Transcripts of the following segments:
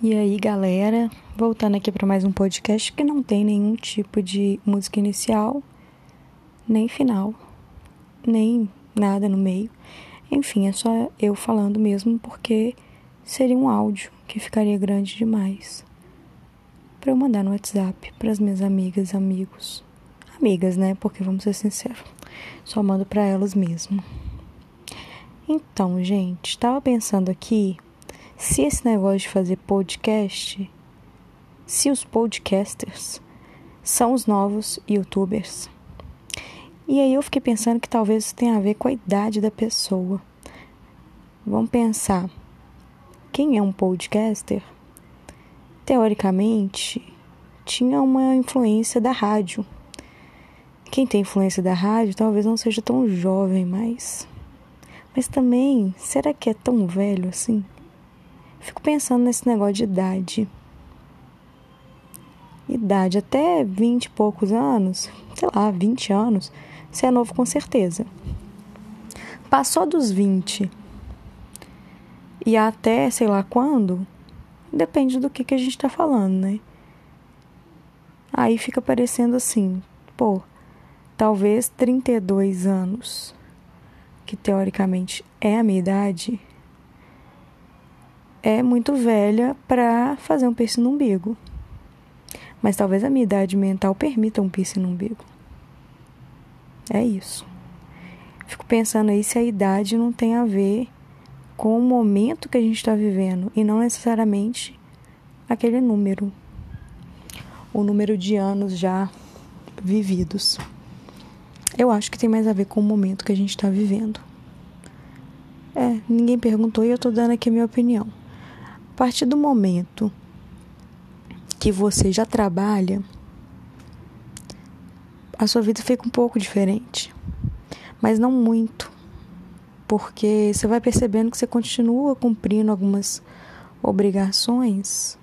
E aí, galera, voltando aqui para mais um podcast que não tem nenhum tipo de música inicial, nem final, nem nada no meio. Enfim, é só eu falando mesmo porque seria um áudio que ficaria grande demais para eu mandar no WhatsApp para as minhas amigas, amigos. Amigas, né? Porque vamos ser sinceros, só mando para elas mesmo. Então, gente, estava pensando aqui se esse negócio de fazer podcast, se os podcasters são os novos youtubers. E aí eu fiquei pensando que talvez isso tenha a ver com a idade da pessoa. Vamos pensar. Quem é um podcaster? Teoricamente, tinha uma influência da rádio. Quem tem influência da rádio talvez não seja tão jovem mais. Mas também, será que é tão velho assim? Fico pensando nesse negócio de idade. Idade, até 20 e poucos anos, sei lá, 20 anos, você é novo com certeza. Passou dos 20 e até sei lá quando, depende do que, que a gente está falando, né? Aí fica parecendo assim, pô, talvez 32 anos, que teoricamente é a minha idade, é muito velha para fazer um piercing no umbigo. Mas talvez a minha idade mental permita um piercing no umbigo. É isso. Fico pensando aí se a idade não tem a ver com o momento que a gente está vivendo e não necessariamente aquele número. O número de anos já vividos. Eu acho que tem mais a ver com o momento que a gente está vivendo. É, ninguém perguntou e eu estou dando aqui a minha opinião partir do momento que você já trabalha, a sua vida fica um pouco diferente, mas não muito, porque você vai percebendo que você continua cumprindo algumas obrigações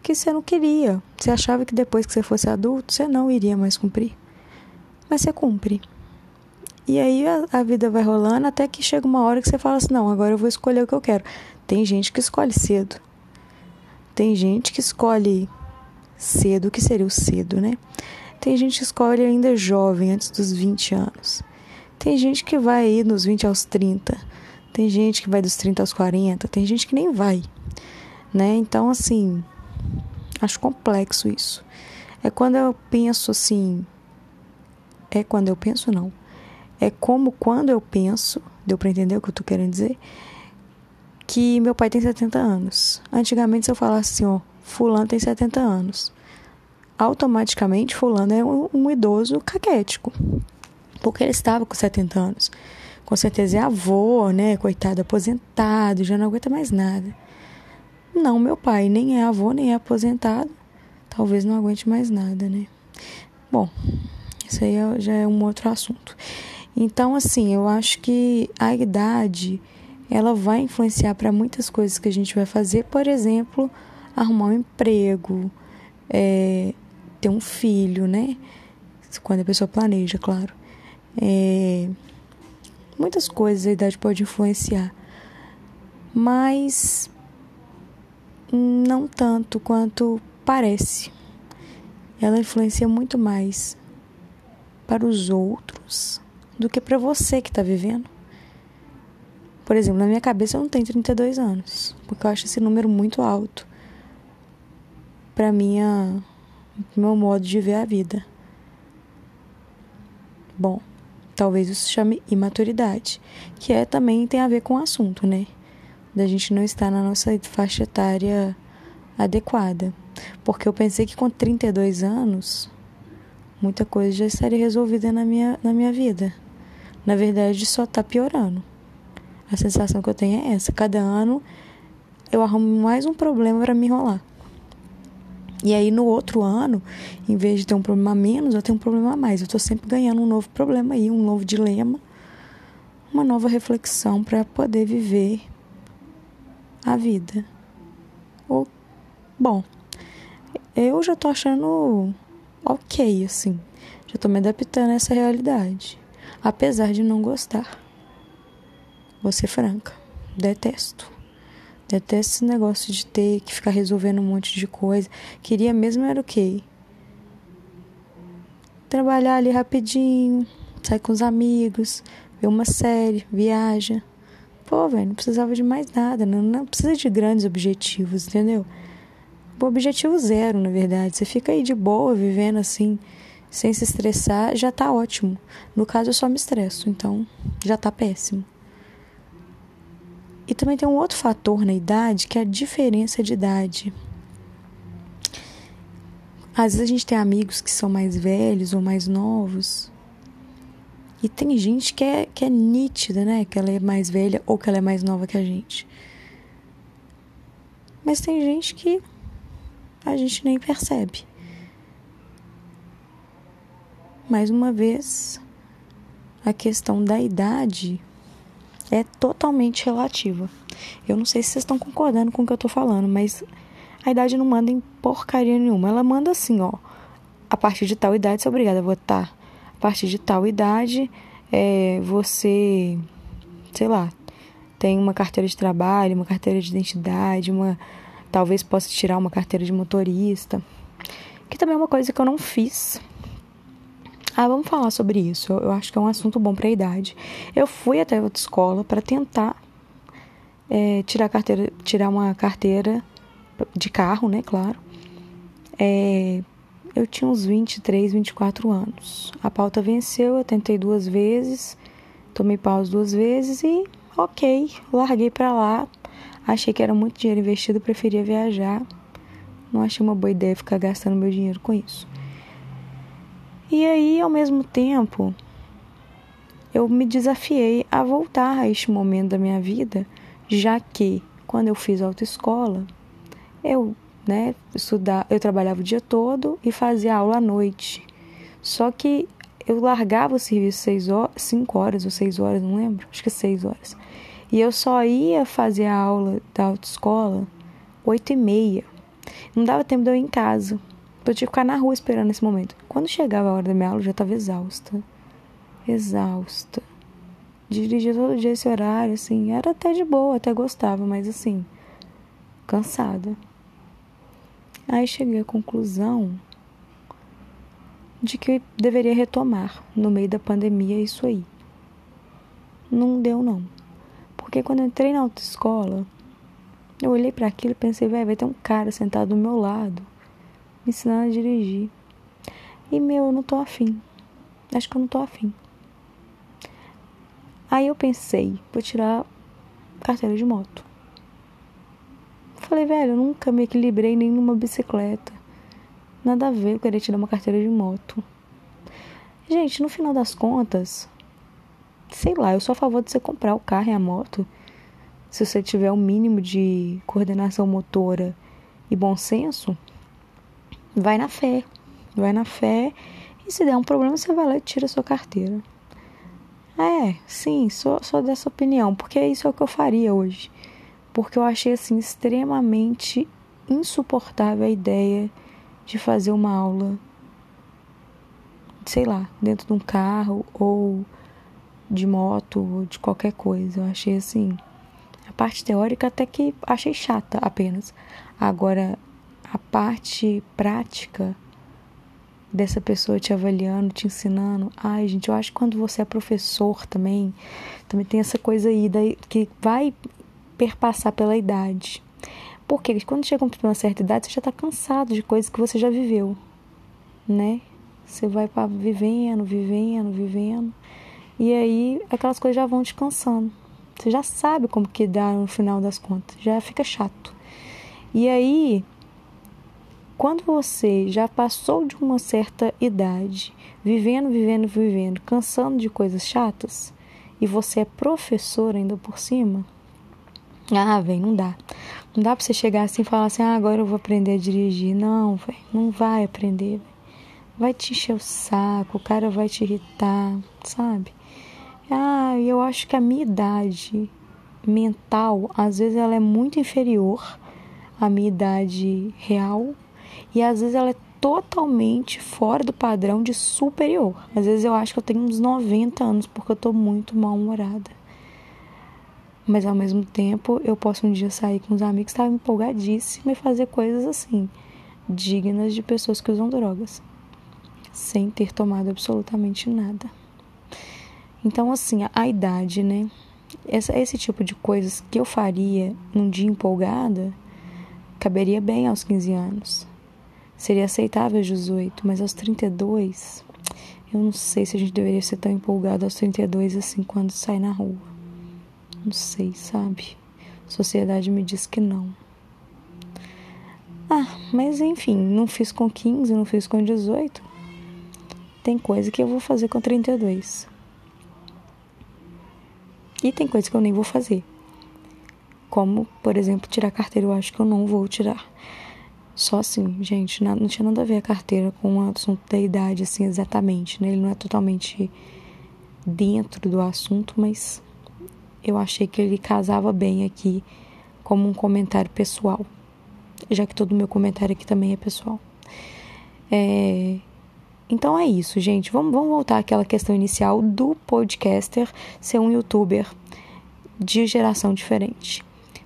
que você não queria. Você achava que depois que você fosse adulto, você não iria mais cumprir. Mas você cumpre. E aí a, a, vida vai rolando até que chega uma hora que você fala assim: não, agora eu vou escolher o que eu quero. Tem gente que escolhe cedo. Tem gente que escolhe cedo, que seria o cedo, né? Tem gente que escolhe ainda jovem, antes dos 20 anos. Tem gente que vai aí nos 20 aos 30. Tem gente que vai dos 30 aos 40. Tem gente que nem vai, né? Então, assim, acho complexo isso. É quando eu penso assim. É quando eu penso, não. É como quando eu penso, deu para entender o que eu tô querendo dizer? Que meu pai tem 70 anos. Antigamente, se eu falasse assim, ó, fulano tem 70 anos, automaticamente fulano é um, um idoso caquético, porque ele estava com 70 anos. Com certeza é avô, né, coitado, aposentado, já não aguenta mais nada. Não, meu pai nem é avô, nem é aposentado, talvez não aguente mais nada, né. Bom, isso aí é, já é um outro assunto. Então, assim, eu acho que a idade ela vai influenciar para muitas coisas que a gente vai fazer, por exemplo, arrumar um emprego, é, ter um filho, né? Quando a pessoa planeja, claro. É, muitas coisas a idade pode influenciar, mas não tanto quanto parece. Ela influencia muito mais para os outros do que para você que está vivendo. Por exemplo, na minha cabeça eu não tenho 32 anos, porque eu acho esse número muito alto para minha meu modo de ver a vida. Bom, talvez isso chame imaturidade, que é também tem a ver com o assunto, né? Da gente não estar na nossa faixa etária adequada. Porque eu pensei que com 32 anos muita coisa já estaria resolvida na minha, na minha vida. Na verdade, só está piorando. A sensação que eu tenho é essa. Cada ano eu arrumo mais um problema para me enrolar. E aí no outro ano, em vez de ter um problema a menos, eu tenho um problema a mais. Eu estou sempre ganhando um novo problema aí, um novo dilema, uma nova reflexão para poder viver a vida. Ou, bom, eu já tô achando ok, assim. Já tô me adaptando a essa realidade. Apesar de não gostar. Vou ser franca. Detesto. Detesto esse negócio de ter que ficar resolvendo um monte de coisa. Queria mesmo era o quê? Trabalhar ali rapidinho, sair com os amigos, ver uma série, viaja. Pô, velho, não precisava de mais nada, não, não precisa de grandes objetivos, entendeu? O objetivo zero, na verdade. Você fica aí de boa, vivendo assim, sem se estressar, já tá ótimo. No caso, eu só me estresso, então já tá péssimo. E também tem um outro fator na idade, que é a diferença de idade. Às vezes a gente tem amigos que são mais velhos ou mais novos. E tem gente que é, que é nítida, né? Que ela é mais velha ou que ela é mais nova que a gente. Mas tem gente que a gente nem percebe. Mais uma vez, a questão da idade é totalmente relativa. Eu não sei se vocês estão concordando com o que eu tô falando, mas a idade não manda em porcaria nenhuma. Ela manda assim, ó. A partir de tal idade, você é obrigada a votar. A partir de tal idade, é, você, sei lá, tem uma carteira de trabalho, uma carteira de identidade, uma talvez possa tirar uma carteira de motorista, que também é uma coisa que eu não fiz. Ah, vamos falar sobre isso. Eu, acho que é um assunto bom para a idade. Eu fui até outra escola para tentar é, tirar carteira, tirar uma carteira de carro, né? Claro. É, eu tinha uns 23, 24 anos. A pauta venceu, eu tentei duas vezes, tomei pausa duas vezes e ok, larguei para lá. Achei que era muito dinheiro investido, preferia viajar. Não achei uma boa ideia ficar gastando meu dinheiro com isso. E aí, ao mesmo tempo, eu me desafiei a voltar a este momento da minha vida, já que quando eu fiz autoescola, eu né? Estudar, eu trabalhava o dia todo e fazia aula à noite. Só que eu largava o serviço seis horas, cinco horas ou seis horas, não lembro, acho que seis horas. E eu só ia fazer a aula da autoescola oito e meia. Não dava tempo de eu ir em casa. Eu tinha que ficar na rua esperando esse momento. Quando chegava a hora da minha aula, eu já estava exausta. Exausta. Dirigia todo dia esse horário, assim. Era até de boa, até gostava, mas assim, cansada. Aí cheguei à conclusão de que deveria retomar no meio da pandemia isso aí. Não deu não. Porque quando eu entrei na autoescola, eu olhei para aquilo e pensei, vai, vai ter um cara sentado do meu lado, me ensinando a dirigir. E meu, eu não tô afim. Acho que eu não tô afim. Aí eu pensei, vou tirar carteira de moto. Falei, velho, eu nunca me equilibrei nem numa bicicleta. Nada a ver eu querer tirar uma carteira de moto. Gente, no final das contas, sei lá, eu sou a favor de você comprar o carro e a moto. Se você tiver o um mínimo de coordenação motora e bom senso, vai na fé. Vai na fé e se der um problema, você vai lá e tira a sua carteira. É, sim, sou, sou dessa opinião, porque isso é o que eu faria hoje porque eu achei assim extremamente insuportável a ideia de fazer uma aula, sei lá, dentro de um carro ou de moto ou de qualquer coisa. Eu achei assim, a parte teórica até que achei chata apenas. Agora, a parte prática dessa pessoa te avaliando, te ensinando. Ai, gente, eu acho que quando você é professor também, também tem essa coisa aí daí, que vai perpassar pela idade. Porque quando chega uma certa idade, você já está cansado de coisas que você já viveu, né? Você vai para vivendo, vivendo, vivendo. E aí aquelas coisas já vão te cansando. Você já sabe como que dá no final das contas, já fica chato. E aí, quando você já passou de uma certa idade, vivendo, vivendo, vivendo, cansando de coisas chatas, e você é professor ainda por cima, ah, velho, não dá. Não dá pra você chegar assim e falar assim, ah, agora eu vou aprender a dirigir. Não, velho, não vai aprender. Véio. Vai te encher o saco, o cara vai te irritar, sabe? Ah, eu acho que a minha idade mental, às vezes ela é muito inferior à minha idade real e às vezes ela é totalmente fora do padrão de superior. Às vezes eu acho que eu tenho uns 90 anos porque eu tô muito mal-humorada. Mas ao mesmo tempo, eu posso um dia sair com os amigos, estar empolgadíssima e fazer coisas assim, dignas de pessoas que usam drogas, sem ter tomado absolutamente nada. Então, assim, a idade, né? Essa, esse tipo de coisas que eu faria num dia empolgada caberia bem aos 15 anos. Seria aceitável aos 18, mas aos 32, eu não sei se a gente deveria ser tão empolgado aos 32 assim quando sai na rua. Não sei, sabe? A sociedade me diz que não. Ah, mas enfim, não fiz com 15, não fiz com 18. Tem coisa que eu vou fazer com 32. E tem coisa que eu nem vou fazer. Como, por exemplo, tirar carteira, eu acho que eu não vou tirar. Só assim, gente, não tinha nada a ver a carteira com o assunto da idade, assim, exatamente, né? Ele não é totalmente dentro do assunto, mas eu achei que ele casava bem aqui como um comentário pessoal, já que todo o meu comentário aqui também é pessoal. É... Então é isso, gente. Vamos, vamos voltar àquela questão inicial do podcaster ser um youtuber de geração diferente.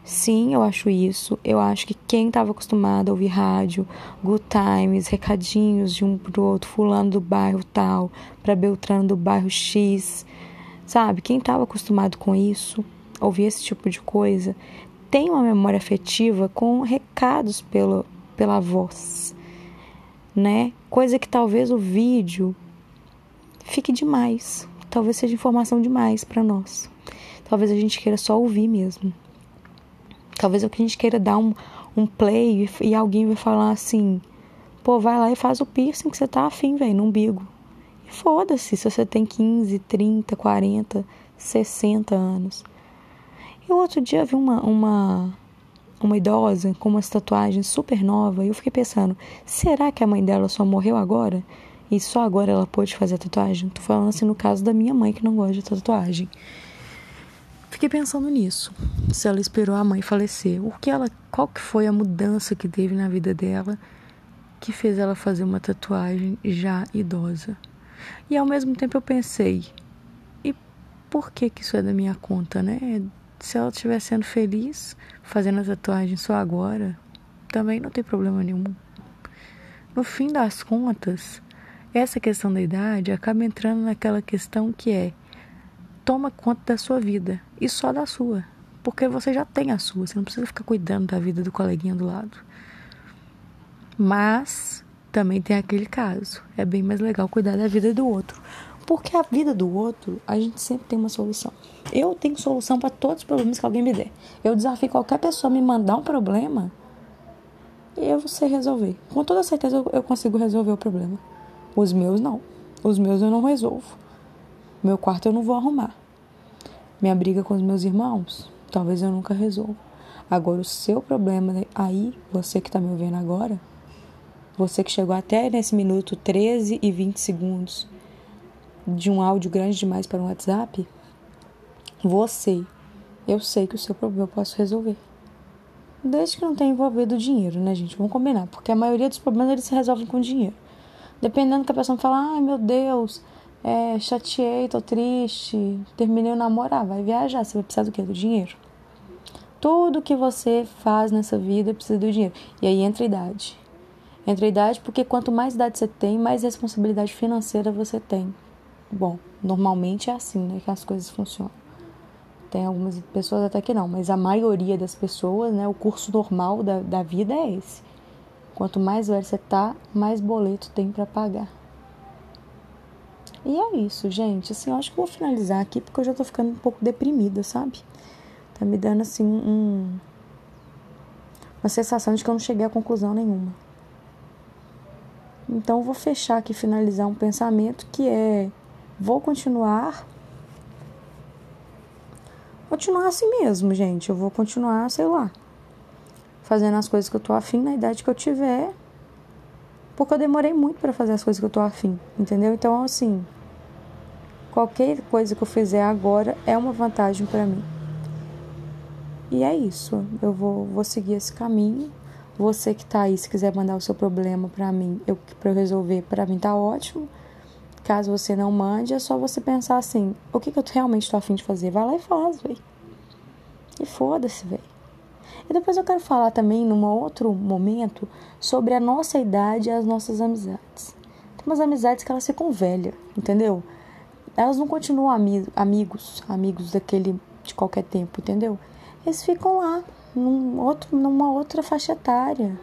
Sim, eu acho isso. Eu acho que quem estava acostumado a ouvir rádio, good times, recadinhos de um pro outro, fulano do bairro tal, para Beltrano do bairro X, sabe? Quem estava acostumado com isso, ouvir esse tipo de coisa, tem uma memória afetiva com recados pelo, pela voz, né? Coisa que talvez o vídeo fique demais, talvez seja informação demais para nós. Talvez a gente queira só ouvir mesmo. Talvez o que a gente queira dar um, um play e, alguém vai falar assim: pô, vai lá e faz o piercing que você tá afim, velho, no umbigo. E foda-se se você tem 15, 30, 40, 60 anos. E outro dia vi uma, uma, uma idosa com uma tatuagem super nova e eu fiquei pensando: será que a mãe dela só morreu agora? E só agora ela pôde fazer a tatuagem? Tô falando assim no caso da minha mãe que não gosta de tatuagem. Fiquei pensando nisso. Se ela esperou a mãe falecer, o que ela, qual que foi a mudança que teve na vida dela que fez ela fazer uma tatuagem já idosa? E ao mesmo tempo eu pensei, e por que que isso é da minha conta, né? Se ela estiver sendo feliz fazendo a tatuagem só agora, também não tem problema nenhum. No fim das contas, essa questão da idade acaba entrando naquela questão que é toma conta da sua vida e só da sua, porque você já tem a sua, você não precisa ficar cuidando da vida do coleguinha do lado. Mas também tem aquele caso, é bem mais legal cuidar da vida do outro, porque a vida do outro, a gente sempre tem uma solução. Eu tenho solução para todos os problemas que alguém me der. Eu desafio qualquer pessoa a me mandar um problema e eu sei resolver. Com toda certeza eu consigo resolver o problema. Os meus não. Os meus eu não resolvo. Meu quarto eu não vou arrumar. Minha briga com os meus irmãos, talvez eu nunca resolva. Agora, o seu problema aí, você que está me ouvindo agora, você que chegou até nesse minuto 13 e 20 segundos de um áudio grande demais para um WhatsApp, você, eu sei que o seu problema eu posso resolver. Desde que não tenha envolvido dinheiro, né, gente? Vamos combinar, porque a maioria dos problemas eles se resolvem com dinheiro. Dependendo que a pessoa fala, ai meu Deus, é, chateei, tô triste, terminei o namoro, ah, vai viajar, você vai precisar do quê? Do dinheiro. Tudo que você faz nessa vida precisa do dinheiro. E aí entra a idade. Entra a idade porque quanto mais idade você tem, mais responsabilidade financeira você tem. Bom, normalmente é assim, né, que as coisas funcionam. Tem algumas pessoas até que não, mas a maioria das pessoas, né, o curso normal da, da vida é esse. Quanto mais velho você tá, mais boleto tem para pagar. E é isso, gente. Assim, eu acho que vou finalizar aqui porque eu já tô ficando um pouco deprimida, sabe? Tá me dando assim um uma sensação de que eu não cheguei a conclusão nenhuma. Então eu vou fechar aqui, finalizar um pensamento que é vou continuar continuar assim mesmo, gente. Eu vou continuar, sei lá, fazendo as coisas que eu tô afim na idade que eu tiver porque eu demorei muito para fazer as coisas que eu tô afim, entendeu? Então, assim, qualquer coisa que eu fizer agora é uma vantagem para mim. E é isso. Eu vou, vou seguir esse caminho. Você que tá aí, se quiser mandar o seu problema para mim, eu para resolver, para mim tá ótimo. Caso você não mande, é só você pensar assim: o que, que eu realmente tô afim de fazer? Vai lá e faz, velho. E foda-se, velho. E depois eu quero falar também, num outro momento, sobre a nossa idade e as nossas amizades. Tem umas amizades que elas ficam velhas, entendeu? Elas não continuam ami amigos, amigos daquele de qualquer tempo, entendeu? Eles ficam lá, num outro, numa outra faixa etária.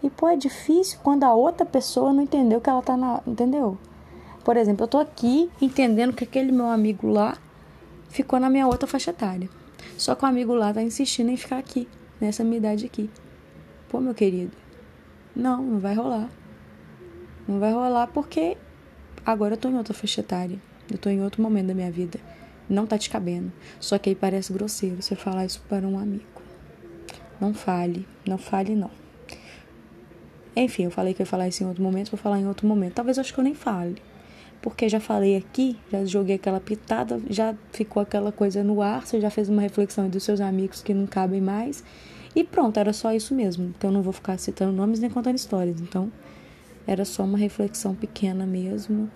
E, pô, é difícil quando a outra pessoa não entendeu que ela tá na. Entendeu? Por exemplo, eu tô aqui entendendo que aquele meu amigo lá ficou na minha outra faixa etária. Só que o amigo lá tá insistindo em ficar aqui, nessa minha idade aqui. Pô, meu querido, não, não vai rolar. Não vai rolar porque agora eu tô em outra faixa etária. Eu tô em outro momento da minha vida. Não tá te cabendo. Só que aí parece grosseiro você falar isso para um amigo. Não fale, não fale não. Enfim, eu falei que eu ia falar isso em outro momento, vou falar em outro momento. Talvez eu acho que eu nem fale porque já falei aqui, já joguei aquela pitada, já ficou aquela coisa no ar, você já fez uma reflexão dos seus amigos que não cabem mais. E pronto, era só isso mesmo, porque eu não vou ficar citando nomes nem contando histórias. Então, era só uma reflexão pequena mesmo.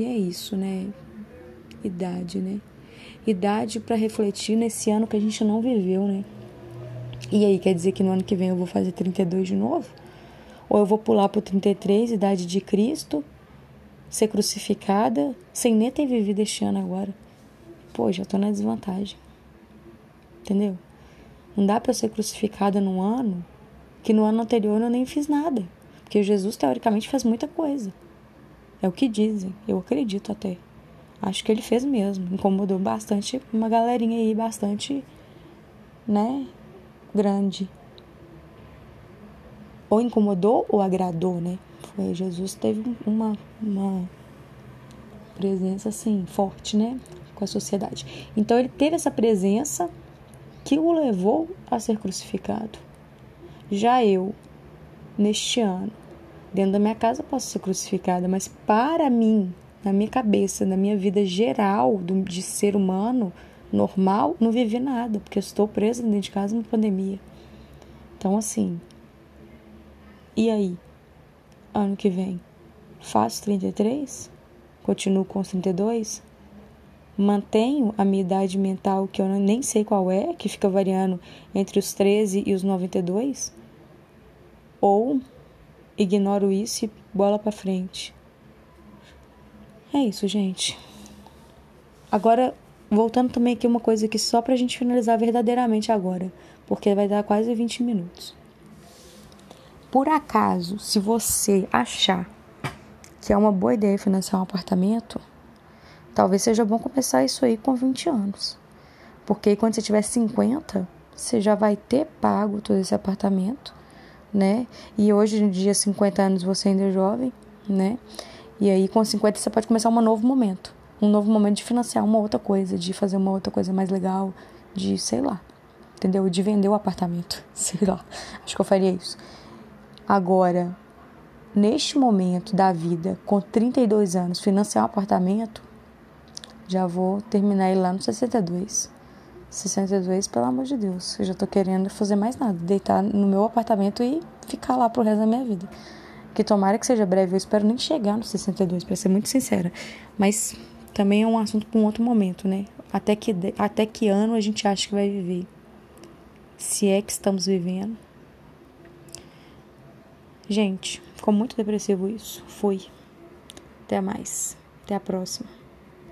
E é isso, né? Idade, né? Idade para refletir nesse ano que a gente não viveu, né? E aí, quer dizer que no ano que vem eu vou fazer 32 de novo? Ou eu vou pular pro 33, idade de Cristo? ser crucificada sem nem ter vivido este ano agora. Pô, já tô na desvantagem. Entendeu? Não dá para ser crucificada num ano que no ano anterior eu nem fiz nada. Porque Jesus, teoricamente, fez muita coisa. É o que dizem. Eu acredito até. Acho que ele fez mesmo. Incomodou bastante, uma galerinha aí bastante, né, grande. Ou incomodou ou agradou, né? Foi, Jesus teve uma, uma presença assim forte, né, com a sociedade. Então ele teve essa presença que o levou a ser crucificado. Já eu, neste ano, dentro da minha casa posso ser crucificada, mas para mim, na minha cabeça, na minha vida geral de ser humano normal, não vivi nada, porque eu estou presa dentro de casa na pandemia. Então, assim, e aí? ano que vem faço 33? Continuo com os 32? Mantenho a minha idade mental que eu nem sei qual é, que fica variando entre os 13 e os 92? Ou ignoro isso e bola para frente? É isso, gente. Agora, voltando também aqui uma coisa aqui só pra gente finalizar verdadeiramente agora, porque vai dar quase 20 minutos por acaso, se você achar que é uma boa ideia financiar um apartamento, talvez seja bom começar isso aí com 20 anos. Porque quando você tiver 50, você já vai ter pago todo esse apartamento, né? E hoje em dia, 50 anos, você ainda é jovem, né? E aí, com 50, você pode começar um novo momento. Um novo momento de financiar uma outra coisa, de fazer uma outra coisa mais legal, de sei lá, entendeu? De vender o apartamento, sei lá. Acho que eu faria isso. Agora, neste momento da vida, com 32 anos, financiar um apartamento, já vou terminar ele lá no 62. 62, pelo amor de Deus. Eu já tô querendo fazer mais nada. Deitar no meu apartamento e ficar lá pro resto da minha vida. Que tomara que seja breve. Eu espero nem chegar no 62, para ser muito sincera. Mas também é um assunto para um outro momento, né? Até que, até que ano a gente acha que vai viver? Se é que estamos vivendo. Gente, ficou muito depressivo isso. Fui. Até mais. Até a próxima.